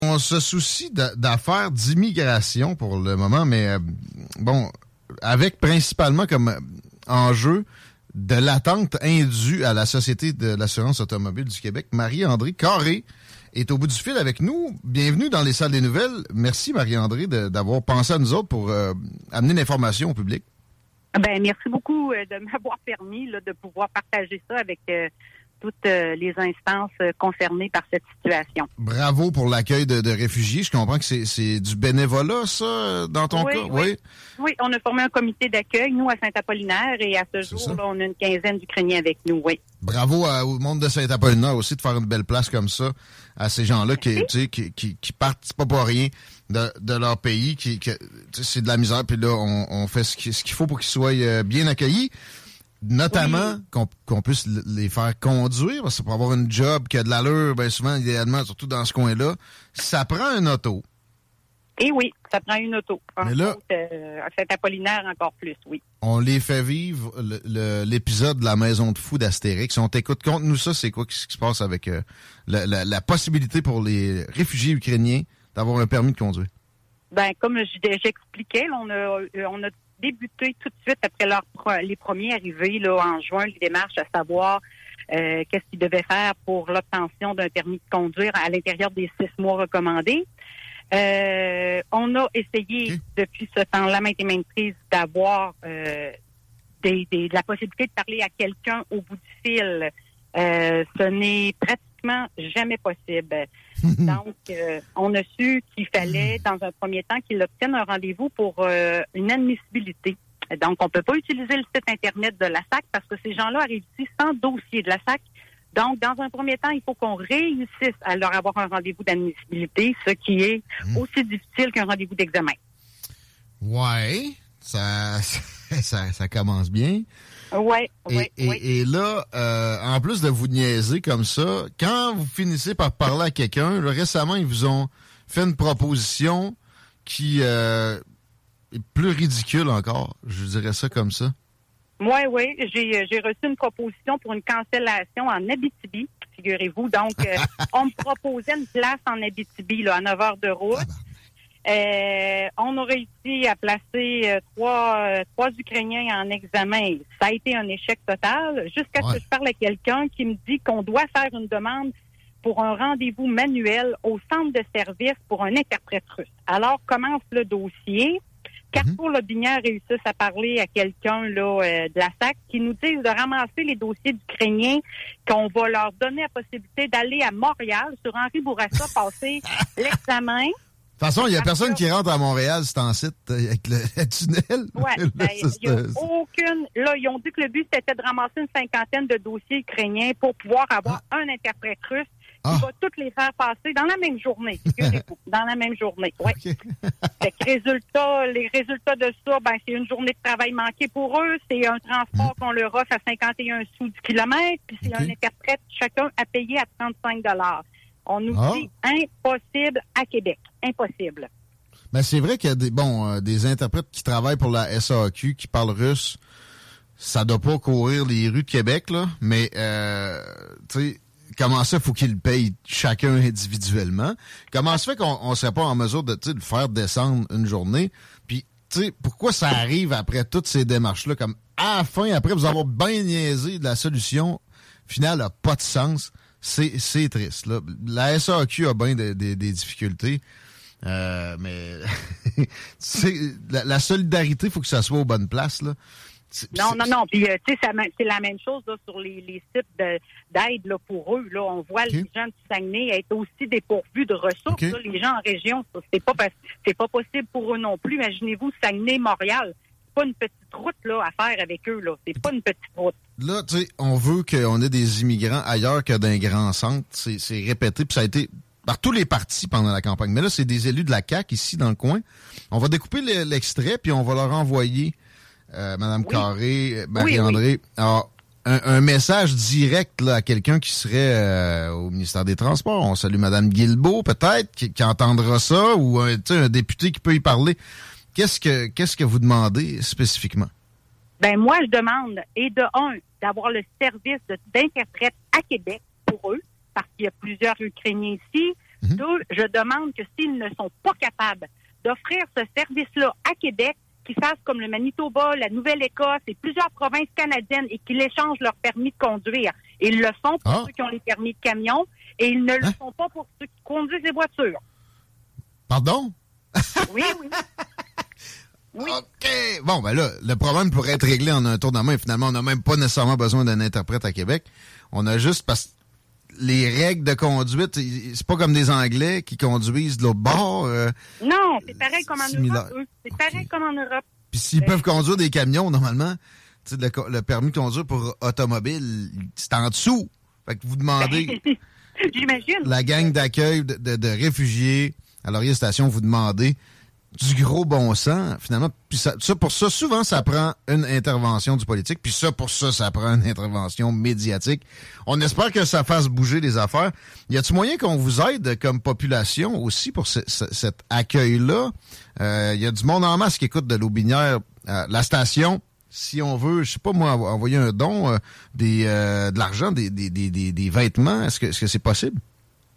On se soucie d'a- d'affaires d'immigration pour le moment, mais euh, bon, avec principalement comme euh, enjeu de l'attente indue à la Société de l'assurance automobile du Québec. Marie-André Carré est au bout du fil avec nous. Bienvenue dans les salles des nouvelles. Merci Marie-André d'avoir pensé à nous autres pour euh, amener l'information au public. Ben, merci beaucoup de m'avoir permis là, de pouvoir partager ça avec toutes euh, les instances euh, concernées par cette situation. Bravo pour l'accueil de, de réfugiés. Je comprends que c'est- du bénévolat, ça, dans ton Oui, cas? oui. Oui, on a formé un comité d'accueil, nous, à Saint-Apollinaire, et à ce jour, là, on a une quinzaine d'Ukrainiens avec nous, oui. Bravo à- au monde de Saint-Apollinaire aussi de faire une belle place comme ça à ces gens-là qui, qui, qui, qui partent pas pour rien de, de leur pays, qui, c'est de la misère, puis là, on, on fait ce qu'il ce qu'il faut pour qu'ils soient euh, bien accueillis. Notamment qu'on qu'on puisse les faire conduire, parce que pour avoir une job qui a de l'allure, bien souvent, idéalement, surtout dans ce coin-là, ça prend un auto. Et oui, ça prend une auto. Mais là- autres, euh, à Saint-Apollinaire, encore plus, oui. On les fait vivre l'épisode de la maison de fou d'Astérix. On t'écoute, conte-nous ça, c'est quoi ce qui se passe avec euh, la, la- la possibilité pour les réfugiés ukrainiens d'avoir un permis de conduire? Ben, comme je- j'expliquais, on a, euh, on a débuté tout de suite après leur pro- les premiers arrivés là, en juin, les démarches à savoir euh, qu'est-ce qu'ils devaient faire pour l'obtention d'un permis de conduire à l'intérieur des six mois recommandés. Euh, on a essayé depuis ce temps-là, maintes et maintes prises, d'avoir euh, des, des- de la possibilité de parler à quelqu'un au bout du fil. Euh, ce n'est pratiquement jamais possible. Donc, euh, on a su qu'il fallait, dans un premier temps, qu'il obtienne un rendez-vous pour euh, une admissibilité. Donc, on ne peut pas utiliser le site Internet de la SAC parce que ces gens-là arrivent ici sans dossier de la SAC. Donc, dans un premier temps, il faut qu'on réussisse à leur avoir un rendez-vous d'admissibilité, ce qui est aussi difficile qu'un rendez-vous d'examen. Ouais, ça, ça, ça commence bien. Oui, Et, oui, et- là, euh, en plus de vous niaiser comme ça, quand vous finissez par parler à quelqu'un, récemment, ils vous ont fait une proposition qui euh, est plus ridicule encore. Je dirais ça comme ça. Oui, oui. J'ai, euh, j'ai reçu une proposition pour une cancellation en Abitibi, figurez-vous. Donc, euh, on me proposait une place en Abitibi, là, à 9 heures de route. Euh, on a réussi à placer euh, trois, euh, trois Ukrainiens en examen. Ça a été un échec total jusqu'à ce que je parle à quelqu'un qui me dit qu'on doit faire une demande pour un rendez-vous manuel au centre de service pour un interprète russe. Alors, commence le dossier. Carrefour Lobinière réussissent à parler à quelqu'un là euh, de la SAC qui nous dit de ramasser les dossiers d'Ukrainiens, qu'on va leur donner la possibilité d'aller à Montréal sur Henri Bourassa passer l'examen. De toute façon, il n'y a personne qui rentre à Montréal, c'est en site euh, avec le, tunnel. Oui, ben, il n'y a aucune. Là, ils ont dit que le but, c'était de ramasser une cinquantaine de dossiers ukrainiens pour pouvoir avoir ah. un interprète russe il ah. va toutes les faire passer dans la même journée. dans la même journée, oui. résultat, les résultats de ça, ben, c'est une journée de travail manquée pour eux, c'est un transport mm. qu'on leur offre à 51 sous du kilomètre, puis c'est un interprète chacun à payer à 35 On nous ah. dit impossible à Québec. Impossible. Mais c'est vrai qu'il y a des, bon, euh, des interprètes qui travaillent pour la SAQ, qui parlent russe. Ça doit pas courir les rues de Québec, là, mais, euh, tu sais, comment ça, faut qu'ils payent chacun individuellement? Comment ça fait qu'on ne serait pas en mesure de, de faire descendre une journée? Puis, tu sais, pourquoi ça arrive après toutes ces démarches-là? Comme, à la fin, après vous avoir bien niaisé de la solution finale n'a pas de sens. C'est triste. Là. La SAQ a bien des, difficultés. Euh, mais la, la, solidarité, il faut que ça soit aux bonnes places. Là. Non, non, non. Puis, euh, tu sais, c'est la même chose là, sur les, les sites d'aide pour eux. Là, on voit les gens de Saguenay être aussi dépourvus de ressources. les gens en région, c'est pas c'est pas possible pour eux non plus. Imaginez-vous Saguenay, Montréal. C'est pas une petite route là à faire avec eux. Là, c'est pas une petite route. Là, tu sais, on veut qu'on ait des immigrants ailleurs que dans un grand centre. C'est répété, puis ça a été par tous les partis pendant la campagne. Mais là, c'est des élus de la CAQ ici dans le coin. On va découper l'extrait, puis on va leur envoyer euh, Madame Carré, Marie-André. un, message direct à quelqu'un qui serait euh, au ministère des Transports. On salue Madame Guilbeault, peut-être, qui, entendra ça, ou un, un député qui peut y parler. Qu'est-ce que qu'est-ce que vous demandez spécifiquement? Ben moi, je demande, et de un, d'avoir le service d'interprète à Québec pour eux, parce qu'il y a plusieurs Ukrainiens ici. Mhm. Deux, je demande que s'ils ne sont pas capables d'offrir ce service-là à Québec, qui fassent comme le Manitoba, la Nouvelle-Écosse et plusieurs provinces canadiennes et qu'ils échangent leur permis de conduire. ils le font pour ah. ceux qui ont les permis de camion et ils ne le hein? font pas pour ceux qui conduisent les voitures. Pardon? Oui, oui. Oui. OK. Bon, ben là, le problème pourrait être réglé en un tour de main. Finalement, on n'a même pas nécessairement besoin d'un interprète à Québec. On a juste parce les règles de conduite, c'est pas comme des Anglais qui conduisent de l'autre bord. Euh, non, c'est pareil comme en Europe. C'est pareil comme en Europe. Puis s'ils peuvent conduire des camions, normalement, le, le permis de conduire pour automobile, c'est en dessous. Fait que vous demandez... J'imagine. La gang d'accueil de, de, de, réfugiés à Laurier Station, vous demandez du gros bon sens, finalement. Puis ça, pour ça, souvent, ça prend une intervention du politique. Puis ça, pour ça, ça prend une intervention médiatique. On espère que ça fasse bouger les affaires. Y a-t-il moyen qu'on vous aide comme population aussi pour cet accueil-là? Euh, y a du monde en masse qui écoute de l'Aubinière, euh, la station. Si on veut, je sais pas moi, envoyer un don, euh, des, euh, de l'argent, des, des, des, des, vêtements, est-ce que est-ce que c'est possible?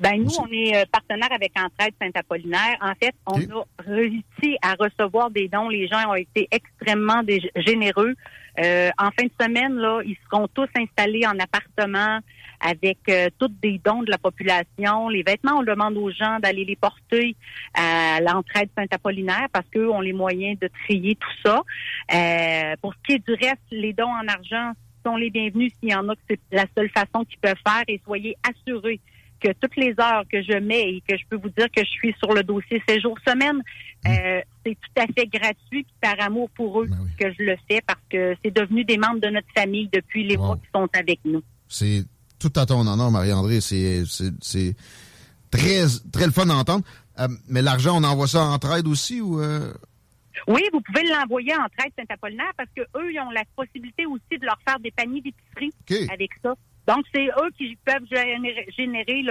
Ben nous, on est euh, partenaire avec Entraide Saint-Apollinaire. En fait, on a réussi à recevoir des dons. Les gens ont été extrêmement généreux. Euh, en fin de semaine, là, ils seront tous installés en appartement avec euh, toutes des dons de la population. Les vêtements, on demande aux gens d'aller les porter à l'entraide Saint-Apollinaire parce qu'eux ont les moyens de trier tout ça. pour ce qui est du reste, les dons en argent sont les bienvenus s'il y en a que c'est la seule façon qu'ils peuvent faire et soyez assurés que toutes les heures que je mets et que je peux vous dire que je suis sur le dossier séjour semaine, mmh. euh, c'est tout à fait gratuit par amour pour eux ben que je le fais parce que c'est devenu des membres de notre famille depuis les mois qui sont avec nous. C'est tout à ton honneur, Marie-André. C'est très, très le fun d'entendre. Euh, mais l'argent, on envoie ça en trade aussi ou... Euh? Oui, vous pouvez l'envoyer en trade Saint-Apollinaire parce que eux, ils ont la possibilité aussi de leur faire des paniers d'épicerie avec ça. Donc, c'est eux qui peuvent générer,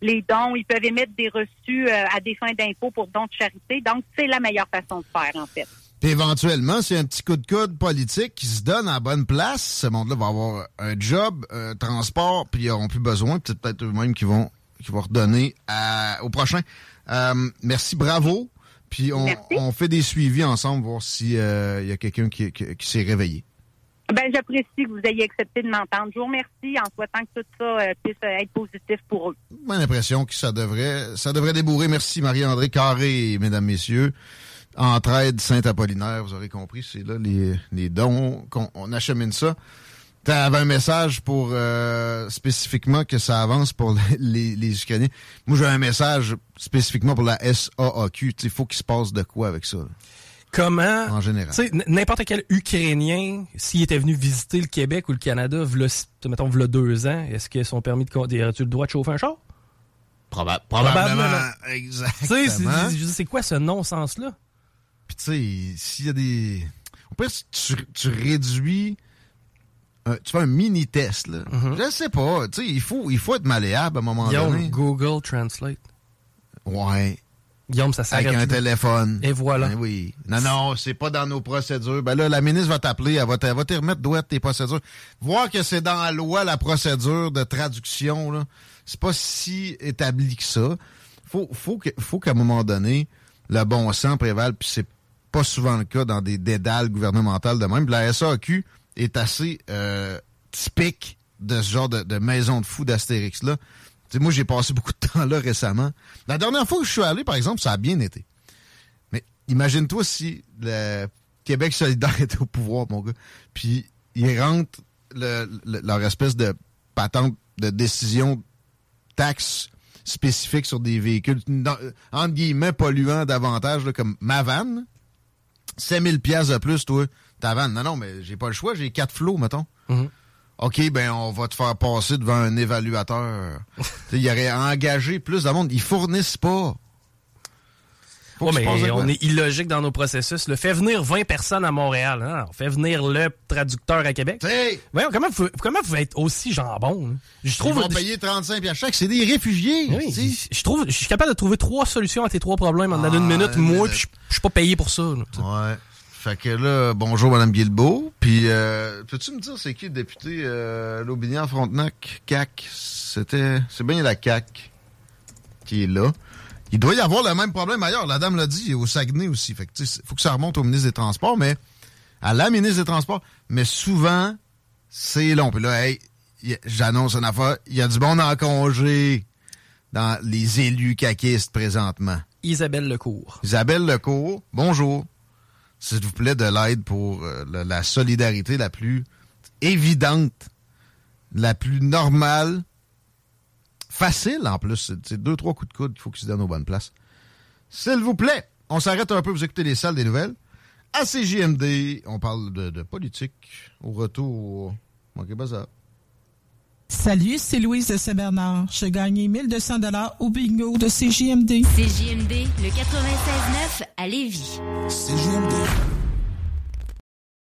les dons. Ils peuvent émettre des reçus euh, à des fins d'impôt pour dons de charité. Donc, c'est la meilleure façon de faire, en fait. éventuellement, c'est un petit coup de coude politique qui se donne à bonne place. Ce monde-là va avoir un job, un transport, puis ils n'auront plus besoin. Peut-être eux-mêmes qui vont, qui vont redonner au prochain. Euh, merci, bravo. Puis on, fait des suivis ensemble, voir s'il euh, y a quelqu'un qui s'est réveillé. Ben, j'apprécie que vous ayez accepté de m'entendre. Je vous remercie en souhaitant que tout ça euh, puisse euh, être positif pour eux. J'ai l'impression que ça devrait, ça devrait débourrer. Merci Marie-André Carré, mesdames, messieurs. Entraide Saint-Apollinaire, vous aurez compris, c'est là les, les dons qu'on on achemine ça. Tu avais un message pour euh, spécifiquement que ça avance pour les, les Ukrainiens. Moi, j'ai un message spécifiquement pour la SAAQ. Il faut qu'il se passe de quoi avec ça? Comment, en général. N'importe quel Ukrainien, s'il était venu visiter le Québec ou le Canada, v'là, mettons, v'là deux ans, est-ce que son permis de conduire, as-tu le droit de chauffer un char? probablement. Probablement. Exactement. C'est quoi ce non-sens-là? Puis tu sais, s'il y a des... Au pire, tu, tu réduis... tu fais un mini test là. Mm-hmm. Je sais pas, tu sais, il faut il faut être malléable à un moment donné. Google Translate. Ouais. Guillaume, ça Avec un téléphone. Et voilà. Ben oui. Non, non, c'est pas dans nos procédures. Ben là, la ministre va t'appeler, elle va te, va te remettre tes procédures. Voir que c'est dans la loi, la procédure de traduction, là, c'est pas si établi que ça. Faut, faut que, faut qu'à un moment donné, le bon sens prévale, puis c'est pas souvent le cas dans des dédales gouvernementales de même. la SAQ est assez euh, typique de ce genre de, de maison de fou d'Astérix-là moi, j'ai passé beaucoup de temps là récemment. La dernière fois que je suis allé, par exemple, ça a bien été. Mais imagine-toi si le Québec solidaire était au pouvoir, mon gars, puis ils rentrent leur espèce de patente de décision taxe spécifique sur des véhicules, entre guillemets, polluants davantage, comme ma vanne. 5000 pièces de plus, toi, ta vanne. Non, non, mais j'ai pas le choix, j'ai quatre flots, mettons. Mm-hmm. OK, ben on va te faire passer devant un évaluateur. il aurait engagé plus de monde. Ils fournissent pas. Ouais, mais on est illogique dans nos processus. Le fait venir 20 personnes à Montréal, hein? on fait venir le traducteur à Québec. Voyons, comment vous, comment vous être aussi jambon? Hein? Je trouve Ils vont payer 35 à chaque, c'est des réfugiés. Oui, je trouve, je suis capable de trouver trois solutions à tes trois problèmes en une minute. Ah, Moi, je suis pas payé pour ça. ouais. Fait que là, bonjour Mme Guilbeault. Puis, euh, peux-tu me dire c'est qui le député euh, Laubignan-Frontenac, CAC? C'était, c'est bien la CAC qui est là. Il doit y avoir le même problème ailleurs. La dame l'a dit, au Saguenay aussi. Fait que, il faut que ça remonte au ministre des Transports, mais à la ministre des Transports. Mais souvent, c'est long. Puis là, hey, j'annonce une affaire. Il y a du monde en congé dans les élus caquistes présentement. Isabelle Lecourt. Isabelle Lecourt, bonjour s'il vous plaît, de l'aide pour euh, la, solidarité la plus évidente, la plus normale, facile en plus. C'est deux, trois coups de coude qu'il faut qu'ils se donnent aux bonnes places. S'il vous plaît, on s'arrête un peu, vous écoutez les salles des nouvelles. À on parle de, politique. Au retour, manquez pas. Salut, c'est Louise de Saint-Bernard. Je gagnais 1200 dollars au bingo de CJMD. CJMD, le 96.9 à Lévis. CJMD.